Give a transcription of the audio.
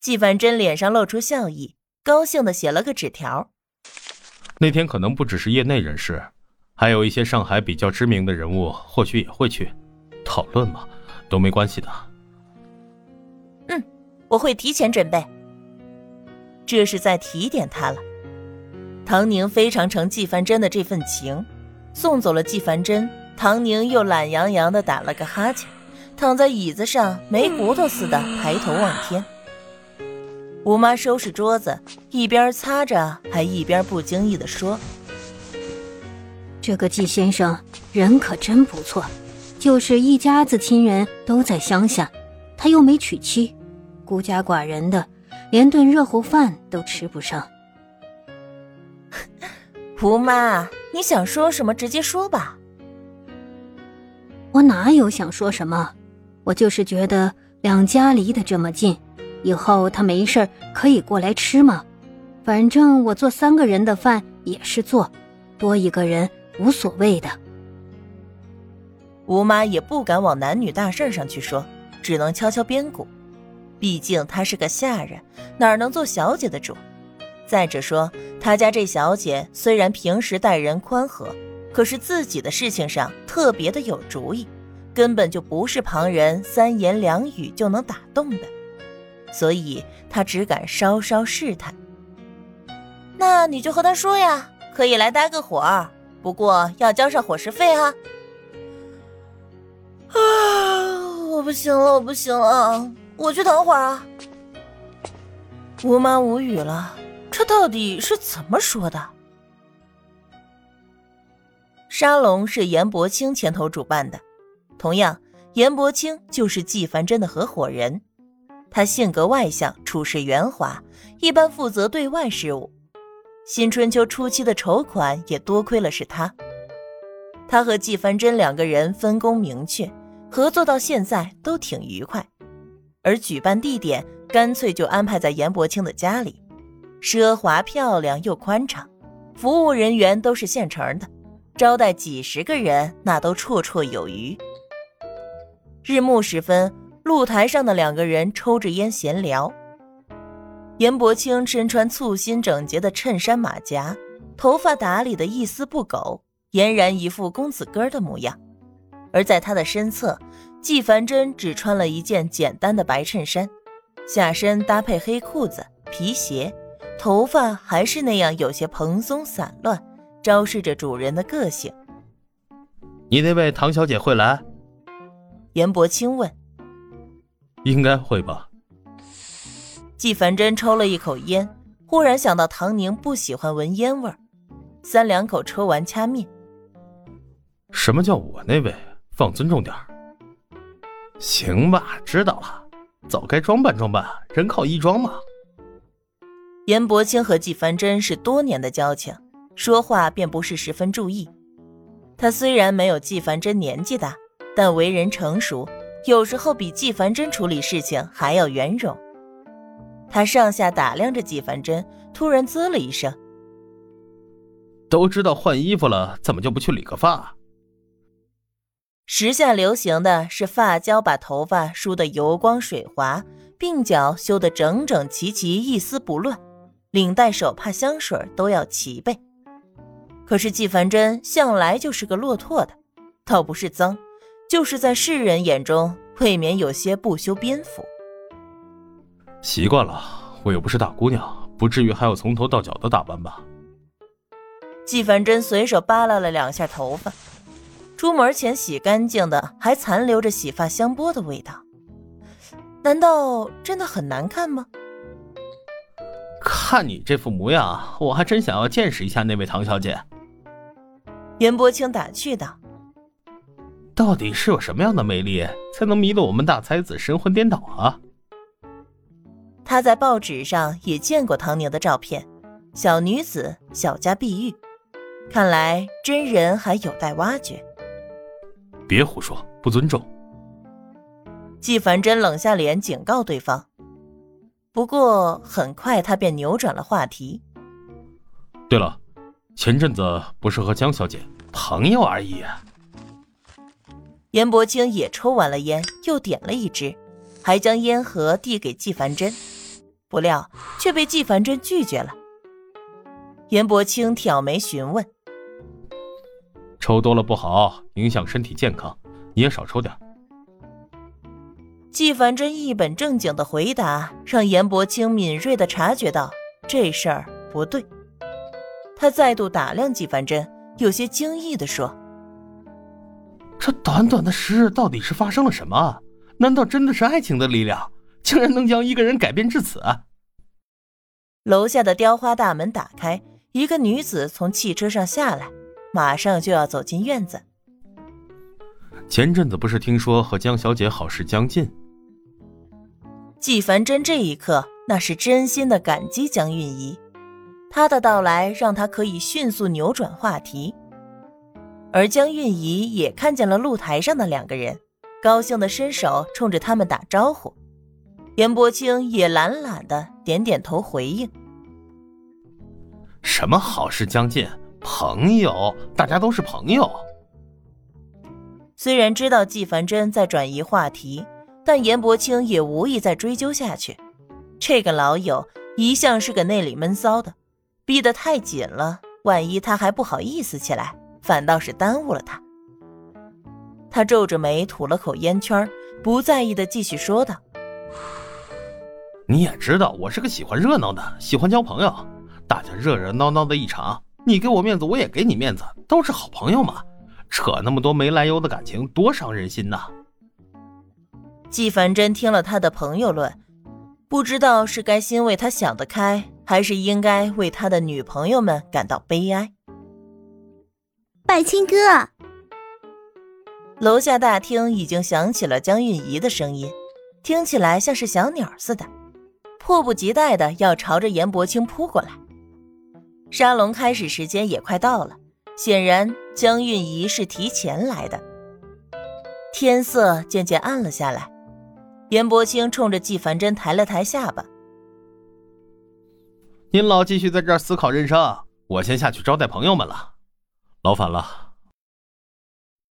季凡真脸上露出笑意，高兴的写了个纸条。那天可能不只是业内人士，还有一些上海比较知名的人物，或许也会去讨论嘛，都没关系的。嗯，我会提前准备。这是在提点他了。唐宁非常承纪凡真的这份情，送走了纪凡真，唐宁又懒洋洋的打了个哈欠，躺在椅子上没骨头似的抬头望天。吴妈收拾桌子，一边擦着，还一边不经意的说：“这个季先生人可真不错，就是一家子亲人都在乡下，他又没娶妻，孤家寡人的，连顿热乎饭都吃不上。”吴妈，你想说什么，直接说吧。我哪有想说什么，我就是觉得两家离得这么近。以后他没事可以过来吃吗？反正我做三个人的饭也是做，多一个人无所谓的。吴妈也不敢往男女大事上去说，只能敲敲边鼓。毕竟她是个下人，哪能做小姐的主？再者说，他家这小姐虽然平时待人宽和，可是自己的事情上特别的有主意，根本就不是旁人三言两语就能打动的。所以他只敢稍稍试探。那你就和他说呀，可以来搭个伙儿，不过要交上伙食费哈。啊，我不行了，我不行了，我去等会儿啊。吴妈无语了，这到底是怎么说的？沙龙是严伯清牵头主办的，同样，严伯清就是季凡真的合伙人。他性格外向，处事圆滑，一般负责对外事务。新春秋初期的筹款也多亏了是他。他和季凡真两个人分工明确，合作到现在都挺愉快。而举办地点干脆就安排在严伯清的家里，奢华漂亮又宽敞，服务人员都是现成的，招待几十个人那都绰绰有余。日暮时分。露台上的两个人抽着烟闲聊。严伯清身穿簇新整洁的衬衫马甲，头发打理的一丝不苟，俨然一副公子哥的模样。而在他的身侧，纪凡真只穿了一件简单的白衬衫，下身搭配黑裤子、皮鞋，头发还是那样有些蓬松散乱，昭示着主人的个性。你那位唐小姐会来？严伯清问。应该会吧。季凡真抽了一口烟，忽然想到唐宁不喜欢闻烟味儿，三两口抽完掐灭。什么叫我那位？放尊重点儿。行吧，知道了。早该装扮装扮，人靠衣装嘛。严伯清和季凡真是多年的交情，说话便不是十分注意。他虽然没有季凡真年纪大，但为人成熟。有时候比纪凡真处理事情还要圆融。他上下打量着纪凡真，突然啧了一声：“都知道换衣服了，怎么就不去理个发？”时下流行的是发胶把头发梳得油光水滑，鬓角修得整整齐齐，一丝不乱，领带、手帕、香水都要齐备。可是纪凡真向来就是个落拓的，倒不是脏。就是在世人眼中，未免有些不修边幅。习惯了，我又不是大姑娘，不至于还要从头到脚的打扮吧？季凡真随手扒拉了两下头发，出门前洗干净的，还残留着洗发香波的味道。难道真的很难看吗？看你这副模样，我还真想要见识一下那位唐小姐。严伯清打趣道。到底是有什么样的魅力，才能迷得我们大才子神魂颠倒啊？他在报纸上也见过唐宁的照片，小女子，小家碧玉，看来真人还有待挖掘。别胡说，不尊重。纪凡真冷下脸警告对方，不过很快他便扭转了话题。对了，前阵子不是和江小姐朋友而已。严伯清也抽完了烟，又点了一支，还将烟盒递给纪凡真。不料却被纪凡真拒绝了。严伯清挑眉询问：“抽多了不好，影响身体健康，你也少抽点。”纪凡真一本正经的回答，让严伯清敏锐的察觉到这事儿不对。他再度打量纪凡真，有些惊异的说：“这短短的十日，到底是发生了什么？难道真的是爱情的力量，竟然能将一个人改变至此？”楼下的雕花大门打开，一个女子从汽车上下来，马上就要走进院子。前阵子不是听说和江小姐好事将近？季凡真这一刻那是真心的感激江韵仪，她的到来让他可以迅速扭转话题，而江韵仪也看见了露台上的两个人，高兴的伸手冲着他们打招呼。严伯清也懒懒的点点头回应：“什么好事将近？朋友，大家都是朋友。”虽然知道纪凡真在转移话题。但严伯清也无意再追究下去。这个老友一向是个内里闷骚的，逼得太紧了，万一他还不好意思起来，反倒是耽误了他。他皱着眉吐了口烟圈，不在意的继续说道：“你也知道，我是个喜欢热闹的，喜欢交朋友，大家热热闹闹的一场，你给我面子，我也给你面子，都是好朋友嘛，扯那么多没来由的感情，多伤人心呐。”季凡真听了他的朋友论，不知道是该欣慰他想得开，还是应该为他的女朋友们感到悲哀。百青哥，楼下大厅已经响起了江韵仪的声音，听起来像是小鸟似的，迫不及待的要朝着严伯清扑过来。沙龙开始时间也快到了，显然江韵仪是提前来的。天色渐渐暗了下来。严伯清冲着纪凡真抬了抬下巴：“您老继续在这儿思考人生，我先下去招待朋友们了，劳烦了。”